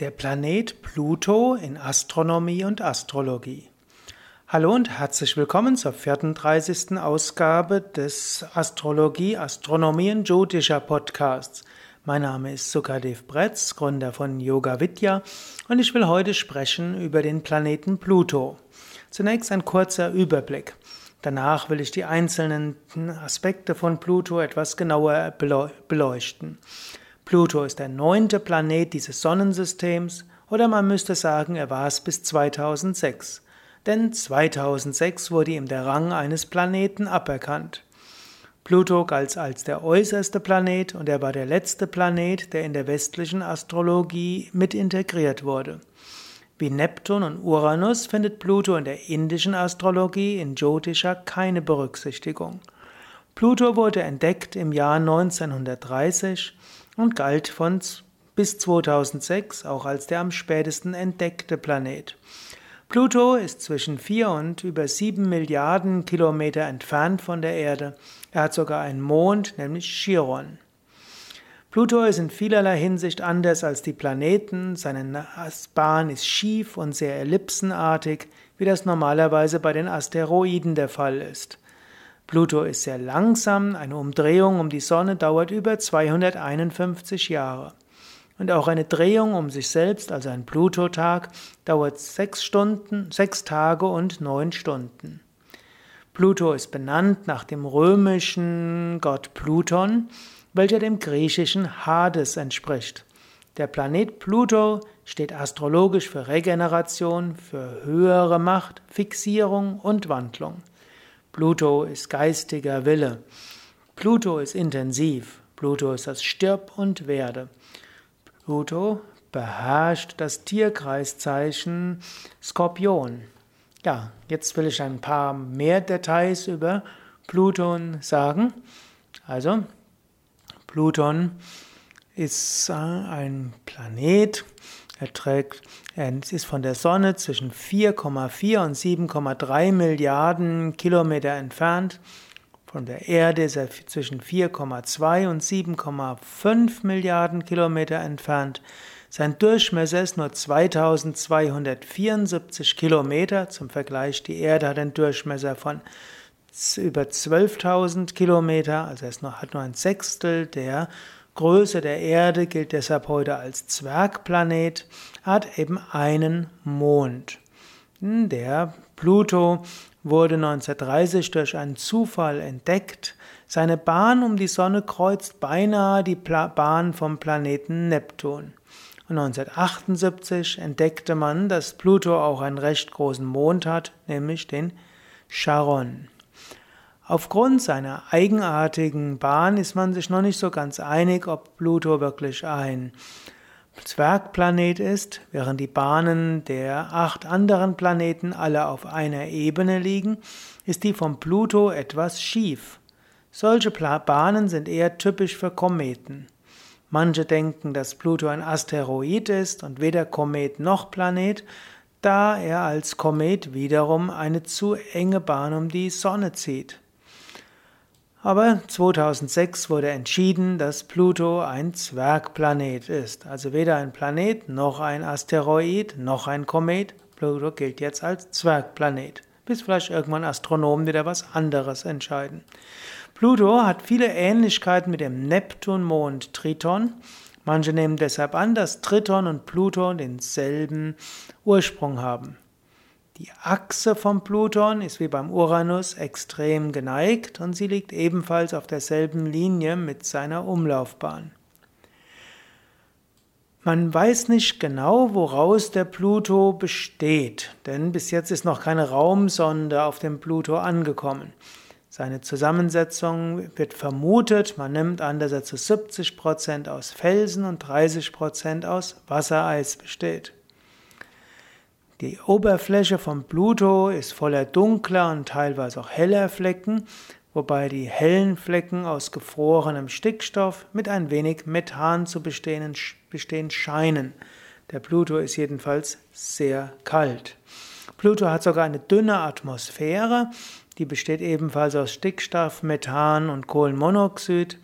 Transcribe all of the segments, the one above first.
Der Planet Pluto in Astronomie und Astrologie. Hallo und herzlich willkommen zur 34. Ausgabe des Astrologie, Astronomie und Jyotisha Podcasts. Mein Name ist Sukadev Bretz, Gründer von Yoga Vidya und ich will heute sprechen über den Planeten Pluto. Zunächst ein kurzer Überblick. Danach will ich die einzelnen Aspekte von Pluto etwas genauer beleuchten. Pluto ist der neunte Planet dieses Sonnensystems oder man müsste sagen, er war es bis 2006. Denn 2006 wurde ihm der Rang eines Planeten aberkannt. Pluto galt als der äußerste Planet und er war der letzte Planet, der in der westlichen Astrologie mit integriert wurde. Wie Neptun und Uranus findet Pluto in der indischen Astrologie in Jyotisha keine Berücksichtigung. Pluto wurde entdeckt im Jahr 1930 und galt von bis 2006 auch als der am spätesten entdeckte Planet. Pluto ist zwischen 4 und über 7 Milliarden Kilometer entfernt von der Erde. Er hat sogar einen Mond, nämlich Chiron. Pluto ist in vielerlei Hinsicht anders als die Planeten. Seine Bahn ist schief und sehr ellipsenartig, wie das normalerweise bei den Asteroiden der Fall ist. Pluto ist sehr langsam, eine Umdrehung um die Sonne dauert über 251 Jahre. Und auch eine Drehung um sich selbst, also ein Plutotag, dauert sechs Stunden, sechs Tage und neun Stunden. Pluto ist benannt nach dem römischen Gott Pluton, welcher dem griechischen Hades entspricht. Der Planet Pluto steht astrologisch für Regeneration, für höhere Macht, Fixierung und Wandlung. Pluto ist geistiger Wille. Pluto ist intensiv. Pluto ist das Stirb und Werde. Pluto beherrscht das Tierkreiszeichen Skorpion. Ja, jetzt will ich ein paar mehr Details über Pluton sagen. Also, Pluton ist ein Planet, er trägt, er ist von der Sonne zwischen 4,4 und 7,3 Milliarden Kilometer entfernt. Von der Erde ist er zwischen 4,2 und 7,5 Milliarden Kilometer entfernt. Sein Durchmesser ist nur 2274 Kilometer. Zum Vergleich, die Erde hat einen Durchmesser von über 12.000 Kilometer, also er hat nur ein Sechstel der Größe der Erde gilt deshalb heute als Zwergplanet, hat eben einen Mond. Der Pluto wurde 1930 durch einen Zufall entdeckt. Seine Bahn um die Sonne kreuzt beinahe die Pla Bahn vom Planeten Neptun. Und 1978 entdeckte man, dass Pluto auch einen recht großen Mond hat, nämlich den Charon. Aufgrund seiner eigenartigen Bahn ist man sich noch nicht so ganz einig, ob Pluto wirklich ein Zwergplanet ist, während die Bahnen der acht anderen Planeten alle auf einer Ebene liegen, ist die von Pluto etwas schief. Solche Bahnen sind eher typisch für Kometen. Manche denken, dass Pluto ein Asteroid ist und weder Komet noch Planet, da er als Komet wiederum eine zu enge Bahn um die Sonne zieht. Aber 2006 wurde entschieden, dass Pluto ein Zwergplanet ist. Also weder ein Planet noch ein Asteroid noch ein Komet. Pluto gilt jetzt als Zwergplanet. Bis vielleicht irgendwann Astronomen wieder was anderes entscheiden. Pluto hat viele Ähnlichkeiten mit dem Neptunmond Triton. Manche nehmen deshalb an, dass Triton und Pluto denselben Ursprung haben. Die Achse vom Pluton ist wie beim Uranus extrem geneigt und sie liegt ebenfalls auf derselben Linie mit seiner Umlaufbahn. Man weiß nicht genau, woraus der Pluto besteht, denn bis jetzt ist noch keine Raumsonde auf dem Pluto angekommen. Seine Zusammensetzung wird vermutet, man nimmt an, dass er zu 70% aus Felsen und 30% aus Wassereis besteht. Die Oberfläche von Pluto ist voller dunkler und teilweise auch heller Flecken, wobei die hellen Flecken aus gefrorenem Stickstoff mit ein wenig Methan zu bestehen, bestehen scheinen. Der Pluto ist jedenfalls sehr kalt. Pluto hat sogar eine dünne Atmosphäre, die besteht ebenfalls aus Stickstoff, Methan und Kohlenmonoxid.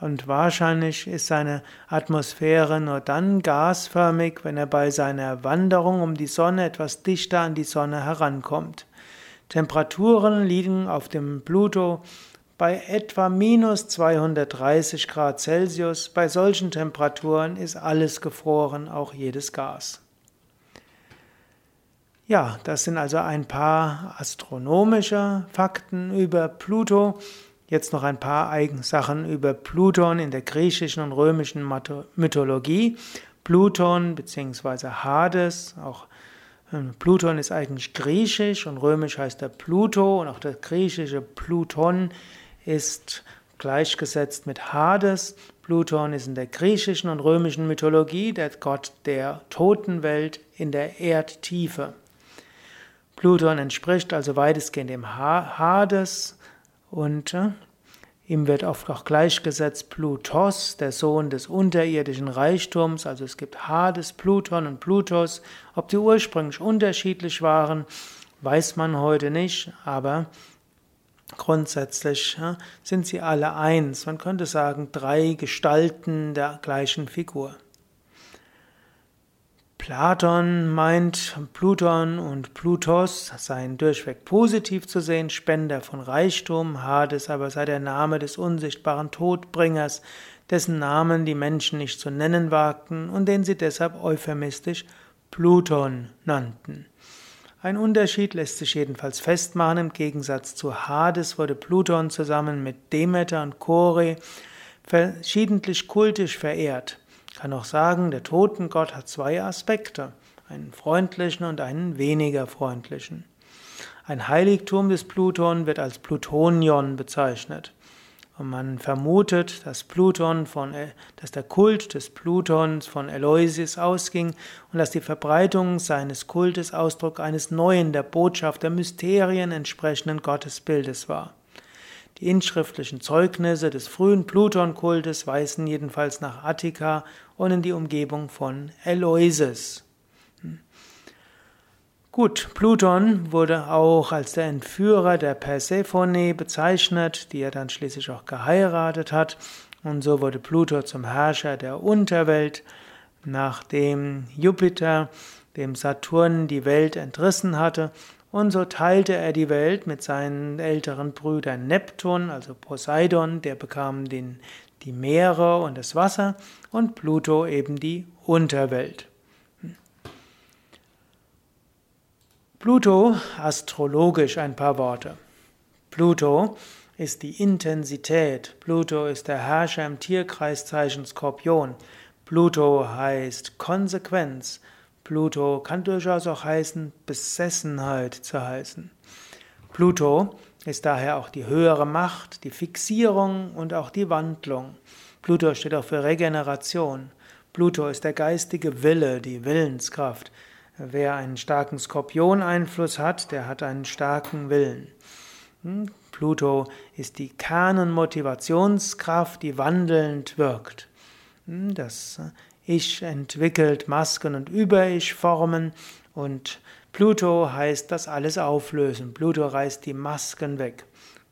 Und wahrscheinlich ist seine Atmosphäre nur dann gasförmig, wenn er bei seiner Wanderung um die Sonne etwas dichter an die Sonne herankommt. Temperaturen liegen auf dem Pluto bei etwa minus 230 Grad Celsius. Bei solchen Temperaturen ist alles gefroren, auch jedes Gas. Ja, das sind also ein paar astronomische Fakten über Pluto. Jetzt noch ein paar Sachen über Pluton in der griechischen und römischen Mythologie. Pluton bzw. Hades, auch ähm, Pluton ist eigentlich griechisch und römisch heißt er Pluto und auch das griechische Pluton ist gleichgesetzt mit Hades. Pluton ist in der griechischen und römischen Mythologie der Gott der Totenwelt in der Erdtiefe. Pluton entspricht also weitestgehend dem Hades und äh, ihm wird oft auch gleichgesetzt Plutos, der Sohn des unterirdischen Reichtums. Also es gibt Hades, Pluton und Plutos. Ob die ursprünglich unterschiedlich waren, weiß man heute nicht, aber grundsätzlich ja, sind sie alle eins. Man könnte sagen, drei Gestalten der gleichen Figur. Platon meint, Pluton und Plutos seien durchweg positiv zu sehen, Spender von Reichtum, Hades aber sei der Name des unsichtbaren Todbringers, dessen Namen die Menschen nicht zu nennen wagten und den sie deshalb euphemistisch Pluton nannten. Ein Unterschied lässt sich jedenfalls festmachen, im Gegensatz zu Hades wurde Pluton zusammen mit Demeter und Kore verschiedentlich kultisch verehrt kann auch sagen, der Totengott hat zwei Aspekte, einen freundlichen und einen weniger freundlichen. Ein Heiligtum des Pluton wird als Plutonion bezeichnet. Und man vermutet, dass Pluton von, dass der Kult des Plutons von Eleusis ausging und dass die Verbreitung seines Kultes Ausdruck eines neuen, der Botschaft der Mysterien entsprechenden Gottesbildes war. Die inschriftlichen Zeugnisse des frühen Plutonkultes weisen jedenfalls nach Attika und in die Umgebung von Eleusis. Hm. Gut, Pluton wurde auch als der Entführer der Persephone bezeichnet, die er dann schließlich auch geheiratet hat. Und so wurde Pluto zum Herrscher der Unterwelt, nachdem Jupiter dem Saturn die Welt entrissen hatte und so teilte er die Welt mit seinen älteren Brüdern Neptun, also Poseidon, der bekam den, die Meere und das Wasser, und Pluto eben die Unterwelt. Pluto, astrologisch ein paar Worte. Pluto ist die Intensität. Pluto ist der Herrscher im Tierkreiszeichen Skorpion. Pluto heißt Konsequenz. Pluto kann durchaus auch heißen, Besessenheit zu heißen. Pluto ist daher auch die höhere Macht, die Fixierung und auch die Wandlung. Pluto steht auch für Regeneration. Pluto ist der geistige Wille, die Willenskraft. Wer einen starken Skorpion-Einfluss hat, der hat einen starken Willen. Hm? Pluto ist die Kern- und Motivationskraft, die wandelnd wirkt. Hm? Das ich entwickelt Masken und Über-Ich-Formen und Pluto heißt das alles auflösen. Pluto reißt die Masken weg.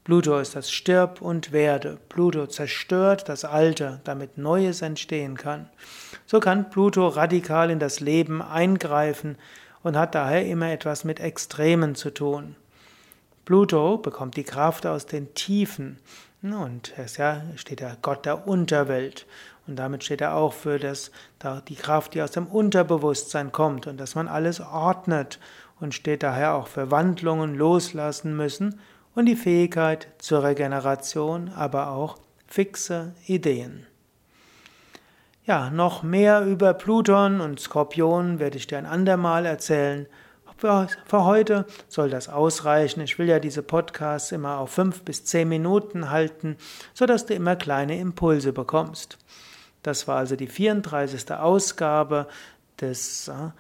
Pluto ist das Stirb und Werde. Pluto zerstört das Alte, damit Neues entstehen kann. So kann Pluto radikal in das Leben eingreifen und hat daher immer etwas mit Extremen zu tun. Pluto bekommt die Kraft aus den Tiefen und er ist ja, steht der Gott der Unterwelt. Und damit steht er auch für das, die Kraft, die aus dem Unterbewusstsein kommt und dass man alles ordnet und steht daher auch für Wandlungen loslassen müssen und die Fähigkeit zur Regeneration, aber auch fixe Ideen. Ja, noch mehr über Pluton und Skorpion werde ich dir ein andermal erzählen. Für, für heute soll das ausreichen. Ich will ja diese Podcasts immer auf fünf bis zehn Minuten halten, sodass du immer kleine Impulse bekommst. Das war also die 34. Ausgabe des äh,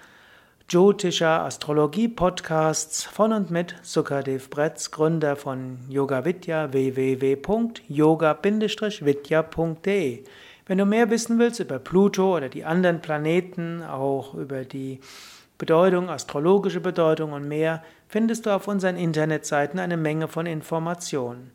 Jyotisha Astrologie Podcasts von und mit Sukadev Bretz, Gründer von Yoga Vidya www.yoga-vidya.de. Wenn du mehr wissen willst über Pluto oder die anderen Planeten, auch über die Bedeutung, astrologische Bedeutung und mehr, findest du auf unseren Internetseiten eine Menge von Informationen.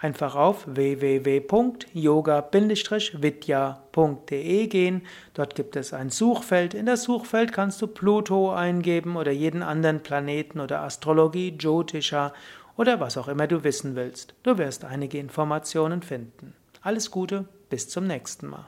Einfach auf www.yoga-vidya.de gehen. Dort gibt es ein Suchfeld. In das Suchfeld kannst du Pluto eingeben oder jeden anderen Planeten oder Astrologie, Jyotisha oder was auch immer du wissen willst. Du wirst einige Informationen finden. Alles Gute, bis zum nächsten Mal.